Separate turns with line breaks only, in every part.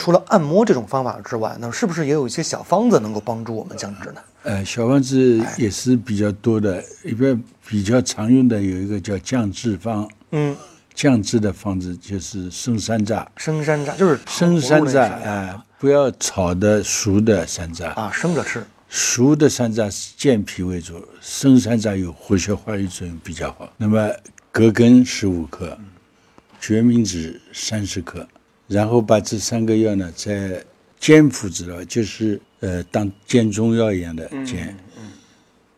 除了按摩这种方法之外，那是不是也有一些小方子能够帮助我们降脂呢？
呃，小方子也是比较多的，一般比较常用的有一个叫降脂方，
嗯，
降脂的方子就是生山楂，
生山楂就是
生山楂，
葫芦类是
哎、不要炒的熟的山楂，
啊，生着吃。
熟的山楂是健脾为主，生山楂有活血化瘀作用比较好。那么葛根十五克，决明子三十克，然后把这三个药呢再煎服治疗，就是呃当煎中药一样的煎，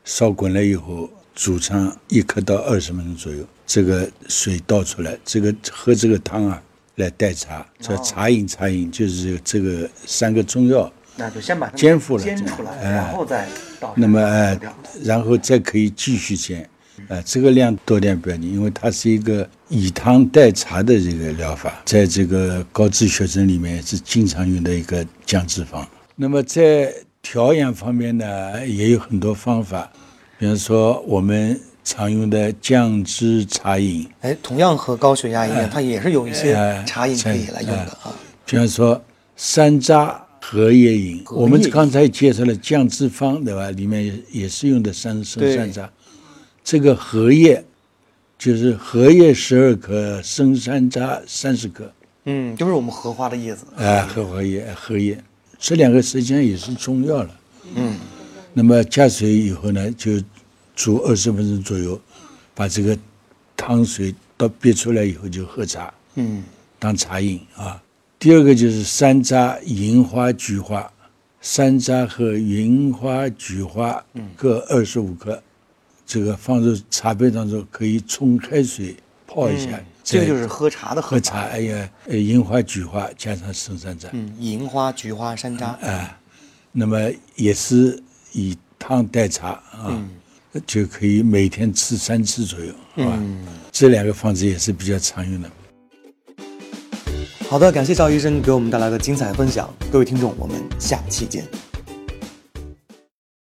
烧滚了以后煮上一刻到二十分钟左右，这个水倒出来，这个喝这个汤啊来代茶，叫茶饮茶饮，就是这个三个中药。
那就先把它
煎服了
煎出来，
哎
然后再倒。
那么呃
掉，
然后再可以继续煎，呃，这个量多点不要紧，因为它是一个以汤代茶的这个疗法，在这个高脂血症里面是经常用的一个降脂方。那么在调养方面呢，也有很多方法，比方说我们常用的降脂茶饮，
哎，同样和高血压一
哎
样，它也是有一些茶饮可以来用的啊。
比方说山楂荷叶饮，我们刚才介绍了降脂方，对吧？里面也也是用的山生山楂，这个荷叶就是荷叶十二克，生山楂三十克，
嗯，就是我们荷花的叶子。
啊，荷花叶荷叶，这两个实际上也是中药了。嗯，那么加水以后呢，就煮二十分钟左右，把这个汤水倒憋出来以后就喝茶。
嗯，
当茶饮啊。第二个就是山楂、银花、菊花，山楂和银花、菊花各二十五克，这个放入茶杯当中，可以冲开水泡一下。再
这个就是喝茶的
喝茶，哎呀，呃，银花、菊花加上生山楂，
嗯，银花、菊花、山楂。
啊，那么也是以汤代茶啊，就可以每天吃三次左右，好吧？这两个方子也是比较常用的。
好的，感谢赵医生给我们带来的精彩分享。各位听众，我们下期见。